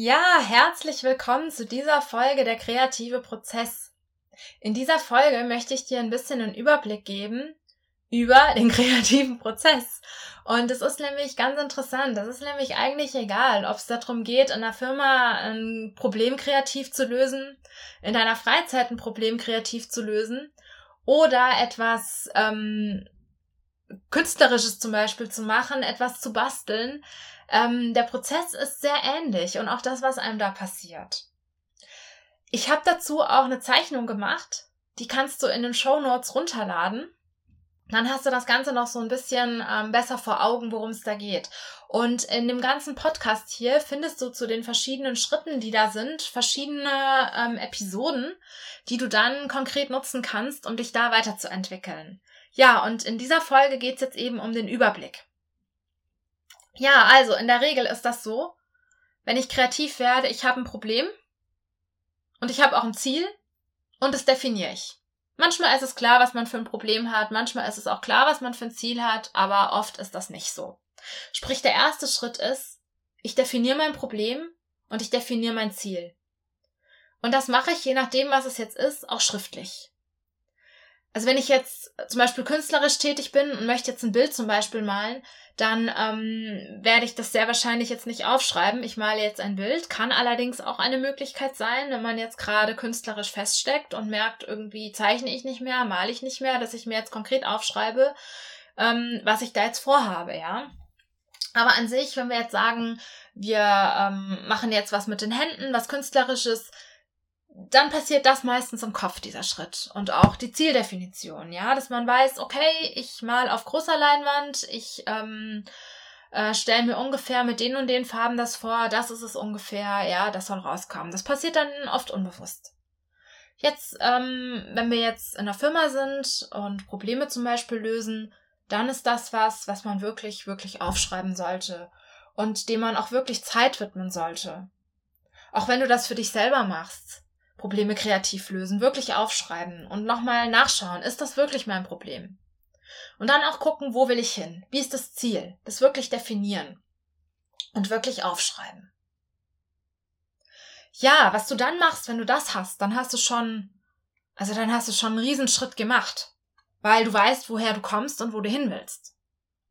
Ja, herzlich willkommen zu dieser Folge der kreative Prozess. In dieser Folge möchte ich dir ein bisschen einen Überblick geben über den kreativen Prozess. Und es ist nämlich ganz interessant. Es ist nämlich eigentlich egal, ob es darum geht, in der Firma ein Problem kreativ zu lösen, in deiner Freizeit ein Problem kreativ zu lösen oder etwas ähm, Künstlerisches zum Beispiel zu machen, etwas zu basteln. Ähm, der Prozess ist sehr ähnlich und auch das, was einem da passiert. Ich habe dazu auch eine Zeichnung gemacht. Die kannst du in den Show Notes runterladen. Dann hast du das Ganze noch so ein bisschen ähm, besser vor Augen, worum es da geht. Und in dem ganzen Podcast hier findest du zu den verschiedenen Schritten, die da sind, verschiedene ähm, Episoden, die du dann konkret nutzen kannst, um dich da weiterzuentwickeln. Ja, und in dieser Folge geht's jetzt eben um den Überblick. Ja, also in der Regel ist das so, wenn ich kreativ werde, ich habe ein Problem und ich habe auch ein Ziel und das definiere ich. Manchmal ist es klar, was man für ein Problem hat, manchmal ist es auch klar, was man für ein Ziel hat, aber oft ist das nicht so. Sprich, der erste Schritt ist, ich definiere mein Problem und ich definiere mein Ziel. Und das mache ich, je nachdem, was es jetzt ist, auch schriftlich also wenn ich jetzt zum Beispiel künstlerisch tätig bin und möchte jetzt ein Bild zum Beispiel malen, dann ähm, werde ich das sehr wahrscheinlich jetzt nicht aufschreiben. Ich male jetzt ein Bild, kann allerdings auch eine Möglichkeit sein, wenn man jetzt gerade künstlerisch feststeckt und merkt, irgendwie zeichne ich nicht mehr, male ich nicht mehr, dass ich mir jetzt konkret aufschreibe, ähm, was ich da jetzt vorhabe, ja. Aber an sich, wenn wir jetzt sagen, wir ähm, machen jetzt was mit den Händen, was künstlerisches, dann passiert das meistens im Kopf, dieser Schritt. Und auch die Zieldefinition, ja, dass man weiß, okay, ich mal auf großer Leinwand, ich ähm, äh, stelle mir ungefähr mit den und den Farben das vor, das ist es ungefähr, ja, das soll rauskommen. Das passiert dann oft unbewusst. Jetzt, ähm, wenn wir jetzt in der Firma sind und Probleme zum Beispiel lösen, dann ist das was, was man wirklich, wirklich aufschreiben sollte und dem man auch wirklich Zeit widmen sollte. Auch wenn du das für dich selber machst Probleme kreativ lösen, wirklich aufschreiben und nochmal nachschauen, ist das wirklich mein Problem? Und dann auch gucken, wo will ich hin? Wie ist das Ziel? Das wirklich definieren und wirklich aufschreiben. Ja, was du dann machst, wenn du das hast, dann hast du schon, also dann hast du schon einen Riesenschritt gemacht, weil du weißt, woher du kommst und wo du hin willst.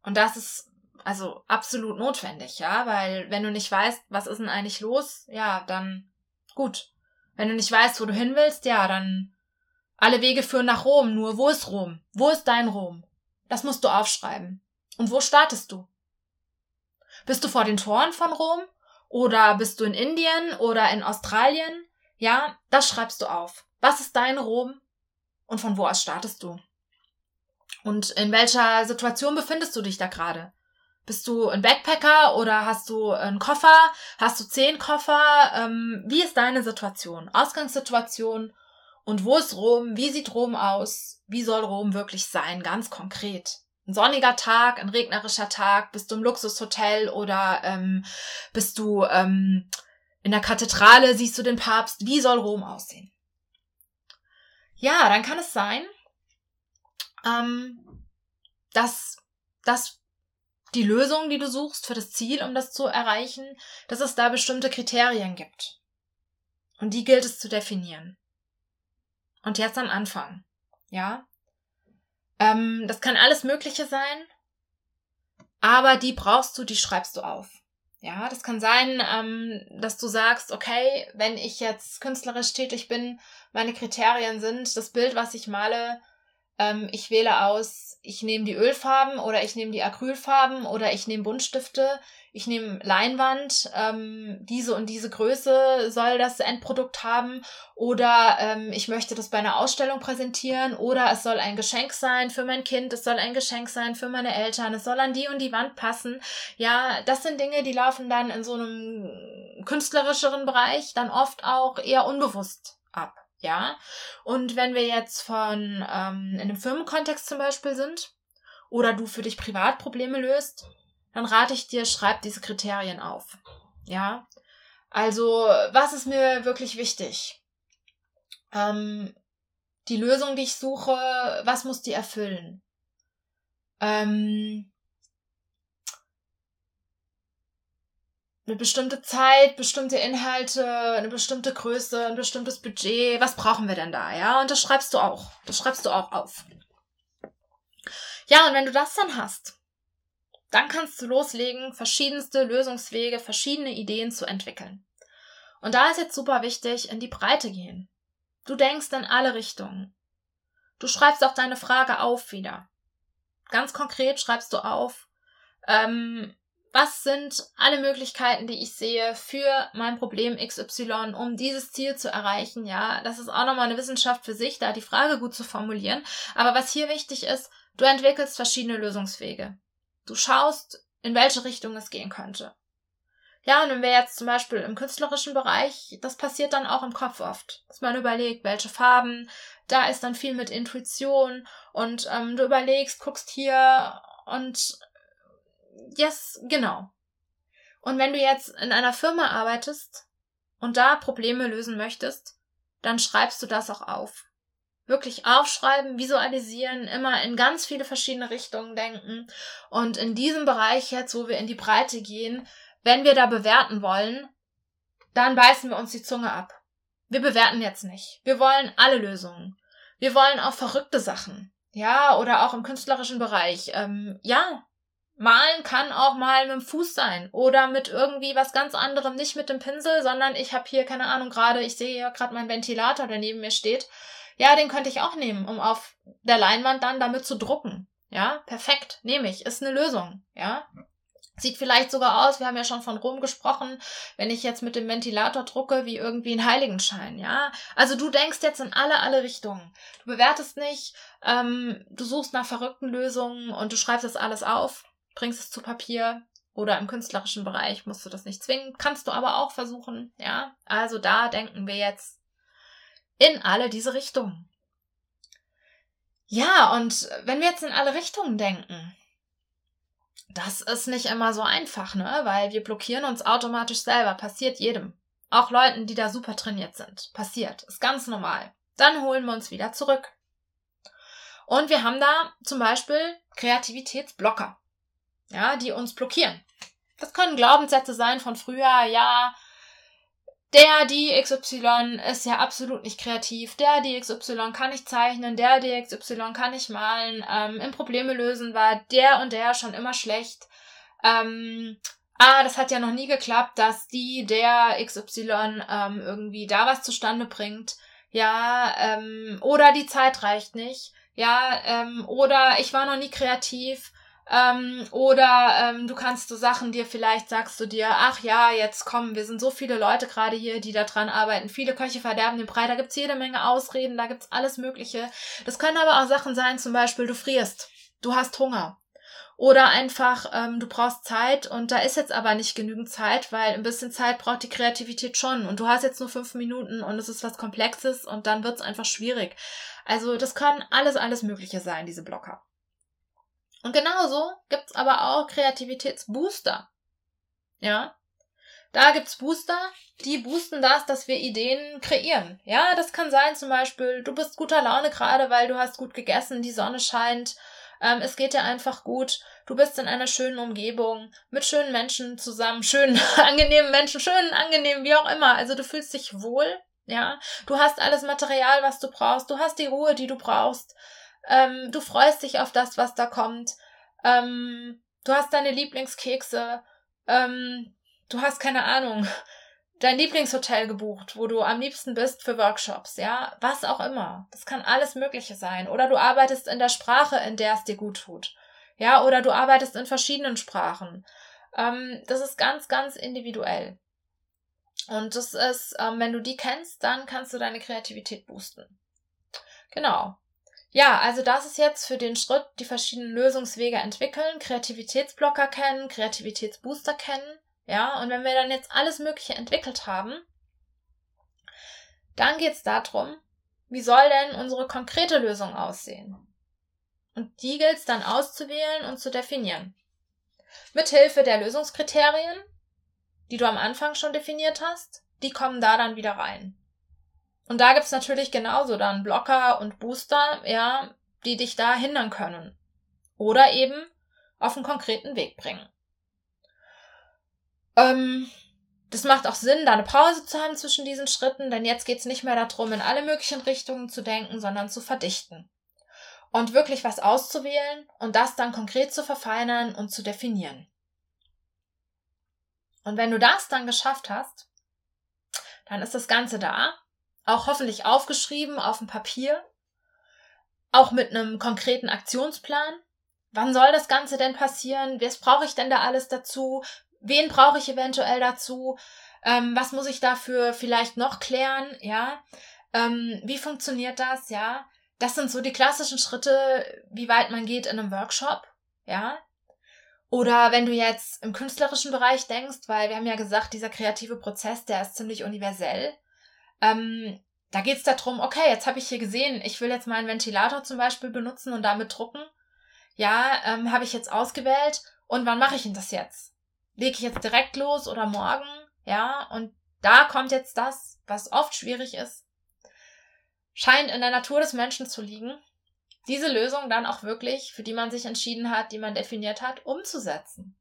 Und das ist also absolut notwendig, ja, weil wenn du nicht weißt, was ist denn eigentlich los, ja, dann gut, wenn du nicht weißt, wo du hin willst, ja, dann alle Wege führen nach Rom. Nur wo ist Rom? Wo ist dein Rom? Das musst du aufschreiben. Und wo startest du? Bist du vor den Toren von Rom? Oder bist du in Indien oder in Australien? Ja, das schreibst du auf. Was ist dein Rom? Und von wo aus startest du? Und in welcher Situation befindest du dich da gerade? Bist du ein Backpacker oder hast du einen Koffer? Hast du zehn Koffer? Ähm, wie ist deine Situation? Ausgangssituation? Und wo ist Rom? Wie sieht Rom aus? Wie soll Rom wirklich sein? Ganz konkret. Ein sonniger Tag, ein regnerischer Tag? Bist du im Luxushotel oder ähm, bist du ähm, in der Kathedrale? Siehst du den Papst? Wie soll Rom aussehen? Ja, dann kann es sein, ähm, dass das die Lösung, die du suchst für das Ziel, um das zu erreichen, dass es da bestimmte Kriterien gibt. Und die gilt es zu definieren. Und jetzt am Anfang. Ja? Ähm, das kann alles Mögliche sein, aber die brauchst du, die schreibst du auf. Ja, das kann sein, ähm, dass du sagst, okay, wenn ich jetzt künstlerisch tätig bin, meine Kriterien sind, das Bild, was ich male, ähm, ich wähle aus, ich nehme die Ölfarben oder ich nehme die Acrylfarben oder ich nehme Buntstifte, ich nehme Leinwand, ähm, diese und diese Größe soll das Endprodukt haben oder ähm, ich möchte das bei einer Ausstellung präsentieren oder es soll ein Geschenk sein für mein Kind, es soll ein Geschenk sein für meine Eltern, es soll an die und die Wand passen. Ja, das sind Dinge, die laufen dann in so einem künstlerischeren Bereich dann oft auch eher unbewusst ab. Ja. Und wenn wir jetzt von ähm, in einem Firmenkontext zum Beispiel sind oder du für dich privat Probleme löst, dann rate ich dir, schreib diese Kriterien auf. Ja. Also, was ist mir wirklich wichtig? Ähm, die Lösung, die ich suche, was muss die erfüllen? Ähm, eine bestimmte Zeit, bestimmte Inhalte, eine bestimmte Größe, ein bestimmtes Budget. Was brauchen wir denn da? Ja, und das schreibst du auch. Das schreibst du auch auf. Ja, und wenn du das dann hast, dann kannst du loslegen, verschiedenste Lösungswege, verschiedene Ideen zu entwickeln. Und da ist jetzt super wichtig, in die Breite gehen. Du denkst in alle Richtungen. Du schreibst auch deine Frage auf wieder. Ganz konkret schreibst du auf, ähm, was sind alle Möglichkeiten, die ich sehe für mein Problem XY, um dieses Ziel zu erreichen. Ja, das ist auch nochmal eine Wissenschaft für sich, da die Frage gut zu formulieren. Aber was hier wichtig ist, du entwickelst verschiedene Lösungswege. Du schaust, in welche Richtung es gehen könnte. Ja, und wenn wir jetzt zum Beispiel im künstlerischen Bereich, das passiert dann auch im Kopf oft, dass man überlegt, welche Farben, da ist dann viel mit Intuition und ähm, du überlegst, guckst hier und yes, genau. Und wenn du jetzt in einer Firma arbeitest und da Probleme lösen möchtest, dann schreibst du das auch auf. Wirklich aufschreiben, visualisieren, immer in ganz viele verschiedene Richtungen denken und in diesem Bereich jetzt, wo wir in die Breite gehen, wenn wir da bewerten wollen, dann beißen wir uns die Zunge ab. Wir bewerten jetzt nicht. Wir wollen alle Lösungen. Wir wollen auch verrückte Sachen. Ja, oder auch im künstlerischen Bereich. Ähm, ja, malen kann auch mal mit dem Fuß sein oder mit irgendwie was ganz anderem, nicht mit dem Pinsel, sondern ich habe hier keine Ahnung gerade, ich sehe ja gerade meinen Ventilator, der neben mir steht. Ja, den könnte ich auch nehmen, um auf der Leinwand dann damit zu drucken. Ja, perfekt, nehme ich, ist eine Lösung. Ja, Sieht vielleicht sogar aus, wir haben ja schon von Rom gesprochen, wenn ich jetzt mit dem Ventilator drucke, wie irgendwie ein Heiligenschein, ja. Also du denkst jetzt in alle, alle Richtungen. Du bewertest nicht, ähm, du suchst nach verrückten Lösungen und du schreibst das alles auf, bringst es zu Papier oder im künstlerischen Bereich musst du das nicht zwingen, kannst du aber auch versuchen, ja. Also da denken wir jetzt in alle diese Richtungen. Ja, und wenn wir jetzt in alle Richtungen denken, das ist nicht immer so einfach, ne? Weil wir blockieren uns automatisch selber. Passiert jedem. Auch Leuten, die da super trainiert sind. Passiert. Ist ganz normal. Dann holen wir uns wieder zurück. Und wir haben da zum Beispiel Kreativitätsblocker. Ja, die uns blockieren. Das können Glaubenssätze sein von früher, ja, der, die XY ist ja absolut nicht kreativ, der, die XY kann nicht zeichnen, der, die XY kann nicht malen, ähm, im Probleme lösen war der und der schon immer schlecht. Ähm, ah, das hat ja noch nie geklappt, dass die, der XY ähm, irgendwie da was zustande bringt. Ja, ähm, oder die Zeit reicht nicht. Ja, ähm, oder ich war noch nie kreativ. Ähm, oder ähm, du kannst so Sachen dir vielleicht sagst du dir, ach ja, jetzt kommen, wir sind so viele Leute gerade hier, die da dran arbeiten. Viele Köche verderben den Brei, da gibt's jede Menge Ausreden, da gibt's alles Mögliche. Das können aber auch Sachen sein, zum Beispiel, du frierst, du hast Hunger. Oder einfach, ähm, du brauchst Zeit und da ist jetzt aber nicht genügend Zeit, weil ein bisschen Zeit braucht die Kreativität schon. Und du hast jetzt nur fünf Minuten und es ist was Komplexes und dann wird's einfach schwierig. Also das kann alles, alles Mögliche sein, diese Blocker. Und genauso gibt's aber auch Kreativitätsbooster. Ja. Da gibt's Booster, die boosten das, dass wir Ideen kreieren. Ja, das kann sein zum Beispiel, du bist guter Laune gerade, weil du hast gut gegessen, die Sonne scheint, ähm, es geht dir einfach gut, du bist in einer schönen Umgebung, mit schönen Menschen zusammen, schönen, angenehmen Menschen, schönen, angenehmen, wie auch immer. Also du fühlst dich wohl, ja. Du hast alles Material, was du brauchst, du hast die Ruhe, die du brauchst. Ähm, du freust dich auf das, was da kommt. Ähm, du hast deine Lieblingskekse. Ähm, du hast keine Ahnung. Dein Lieblingshotel gebucht, wo du am liebsten bist für Workshops, ja, was auch immer. Das kann alles Mögliche sein. Oder du arbeitest in der Sprache, in der es dir gut tut. Ja, oder du arbeitest in verschiedenen Sprachen. Ähm, das ist ganz, ganz individuell. Und das ist, ähm, wenn du die kennst, dann kannst du deine Kreativität boosten. Genau. Ja, also das ist jetzt für den Schritt, die verschiedenen Lösungswege entwickeln, Kreativitätsblocker kennen, Kreativitätsbooster kennen, ja, und wenn wir dann jetzt alles Mögliche entwickelt haben, dann geht es darum, wie soll denn unsere konkrete Lösung aussehen? Und die gilt es dann auszuwählen und zu definieren. Mithilfe der Lösungskriterien, die du am Anfang schon definiert hast, die kommen da dann wieder rein. Und da gibt's natürlich genauso dann Blocker und Booster, ja, die dich da hindern können. Oder eben auf einen konkreten Weg bringen. Ähm, das macht auch Sinn, da eine Pause zu haben zwischen diesen Schritten, denn jetzt geht es nicht mehr darum, in alle möglichen Richtungen zu denken, sondern zu verdichten. Und wirklich was auszuwählen und das dann konkret zu verfeinern und zu definieren. Und wenn du das dann geschafft hast, dann ist das Ganze da, auch hoffentlich aufgeschrieben auf dem Papier, auch mit einem konkreten Aktionsplan. Wann soll das Ganze denn passieren? Was brauche ich denn da alles dazu? wen brauche ich eventuell dazu, ähm, was muss ich dafür vielleicht noch klären, ja, ähm, wie funktioniert das, ja, das sind so die klassischen Schritte, wie weit man geht in einem Workshop, ja, oder wenn du jetzt im künstlerischen Bereich denkst, weil wir haben ja gesagt, dieser kreative Prozess, der ist ziemlich universell. Ähm, da geht es darum, okay, jetzt habe ich hier gesehen, ich will jetzt meinen Ventilator zum Beispiel benutzen und damit drucken. Ja, ähm, habe ich jetzt ausgewählt. Und wann mache ich denn das jetzt? lege ich jetzt direkt los oder morgen? Ja, und da kommt jetzt das, was oft schwierig ist, scheint in der Natur des Menschen zu liegen, diese Lösung dann auch wirklich, für die man sich entschieden hat, die man definiert hat, umzusetzen.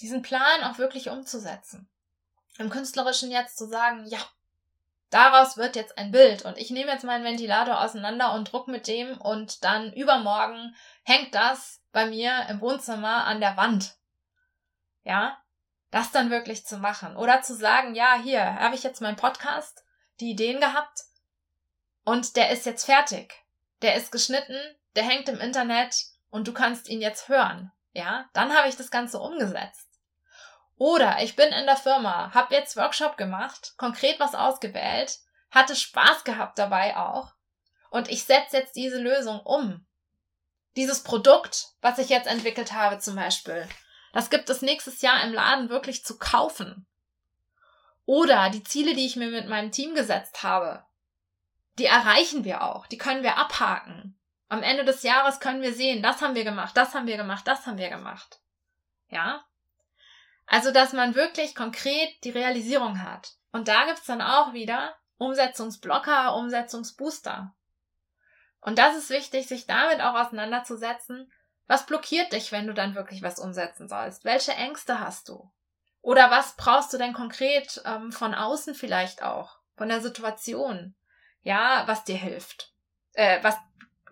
Diesen Plan auch wirklich umzusetzen. Im Künstlerischen jetzt zu sagen, ja, daraus wird jetzt ein Bild und ich nehme jetzt meinen Ventilator auseinander und druck mit dem und dann übermorgen hängt das bei mir im Wohnzimmer an der Wand. Ja, das dann wirklich zu machen. Oder zu sagen, ja, hier habe ich jetzt meinen Podcast, die Ideen gehabt und der ist jetzt fertig. Der ist geschnitten, der hängt im Internet und du kannst ihn jetzt hören. Ja, dann habe ich das Ganze umgesetzt. Oder ich bin in der Firma, habe jetzt Workshop gemacht, konkret was ausgewählt, hatte Spaß gehabt dabei auch und ich setze jetzt diese Lösung um. Dieses Produkt, was ich jetzt entwickelt habe zum Beispiel, das gibt es nächstes Jahr im Laden wirklich zu kaufen. Oder die Ziele, die ich mir mit meinem Team gesetzt habe, die erreichen wir auch, die können wir abhaken. Am Ende des Jahres können wir sehen, das haben wir gemacht, das haben wir gemacht, das haben wir gemacht. Ja? Also, dass man wirklich konkret die Realisierung hat. Und da gibt's dann auch wieder Umsetzungsblocker, Umsetzungsbooster. Und das ist wichtig, sich damit auch auseinanderzusetzen, was blockiert dich, wenn du dann wirklich was umsetzen sollst? Welche Ängste hast du? Oder was brauchst du denn konkret ähm, von außen vielleicht auch? Von der Situation? Ja, was dir hilft? Äh, was,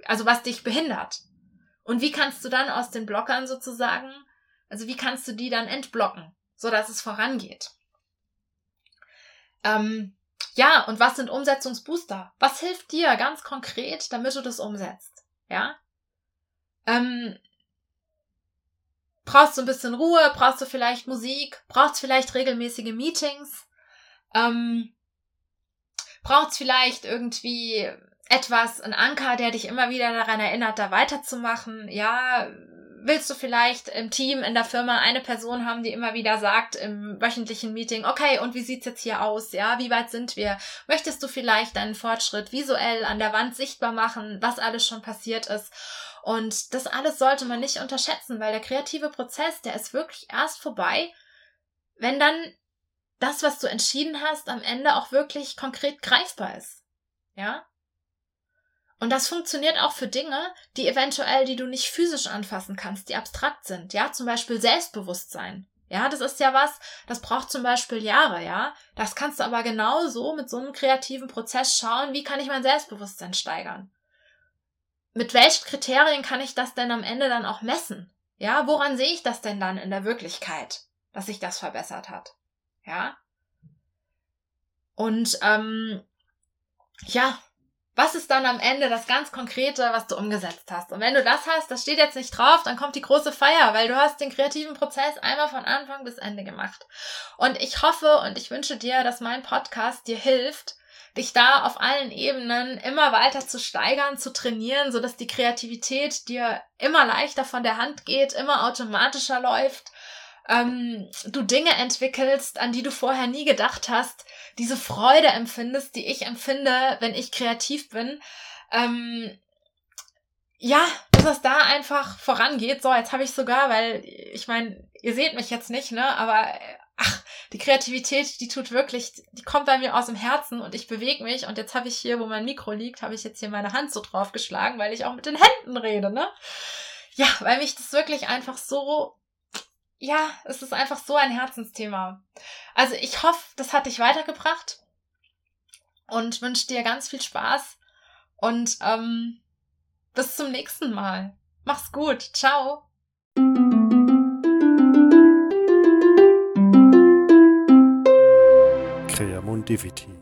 also was dich behindert? Und wie kannst du dann aus den Blockern sozusagen, also wie kannst du die dann entblocken, so dass es vorangeht? Ähm, ja, und was sind Umsetzungsbooster? Was hilft dir ganz konkret, damit du das umsetzt? Ja? Ähm, brauchst du ein bisschen Ruhe? Brauchst du vielleicht Musik? Brauchst vielleicht regelmäßige Meetings? Ähm, brauchst vielleicht irgendwie etwas, ein Anker, der dich immer wieder daran erinnert, da weiterzumachen? Ja, willst du vielleicht im Team, in der Firma eine Person haben, die immer wieder sagt im wöchentlichen Meeting, okay, und wie sieht's jetzt hier aus? Ja, wie weit sind wir? Möchtest du vielleicht deinen Fortschritt visuell an der Wand sichtbar machen, was alles schon passiert ist? Und das alles sollte man nicht unterschätzen, weil der kreative Prozess, der ist wirklich erst vorbei, wenn dann das, was du entschieden hast, am Ende auch wirklich konkret greifbar ist. Ja? Und das funktioniert auch für Dinge, die eventuell, die du nicht physisch anfassen kannst, die abstrakt sind. Ja, zum Beispiel Selbstbewusstsein. Ja, das ist ja was, das braucht zum Beispiel Jahre, ja. Das kannst du aber genauso mit so einem kreativen Prozess schauen, wie kann ich mein Selbstbewusstsein steigern? Mit welchen Kriterien kann ich das denn am Ende dann auch messen? Ja, woran sehe ich das denn dann in der Wirklichkeit, dass sich das verbessert hat? Ja. Und ähm, ja, was ist dann am Ende das ganz Konkrete, was du umgesetzt hast? Und wenn du das hast, das steht jetzt nicht drauf, dann kommt die große Feier, weil du hast den kreativen Prozess einmal von Anfang bis Ende gemacht. Und ich hoffe und ich wünsche dir, dass mein Podcast dir hilft, dich da auf allen Ebenen immer weiter zu steigern, zu trainieren, so dass die Kreativität dir immer leichter von der Hand geht, immer automatischer läuft ähm, du Dinge entwickelst, an die du vorher nie gedacht hast, diese Freude empfindest, die ich empfinde, wenn ich kreativ bin. Ähm, ja, dass es da einfach vorangeht. So, jetzt habe ich sogar, weil ich meine, ihr seht mich jetzt nicht, ne? Aber ach, die Kreativität, die tut wirklich, die kommt bei mir aus dem Herzen und ich bewege mich. Und jetzt habe ich hier, wo mein Mikro liegt, habe ich jetzt hier meine Hand so drauf geschlagen, weil ich auch mit den Händen rede, ne? Ja, weil mich das wirklich einfach so ja, es ist einfach so ein Herzensthema. Also ich hoffe, das hat dich weitergebracht und wünsche dir ganz viel Spaß und ähm, bis zum nächsten Mal. Mach's gut. Ciao. Creamundivity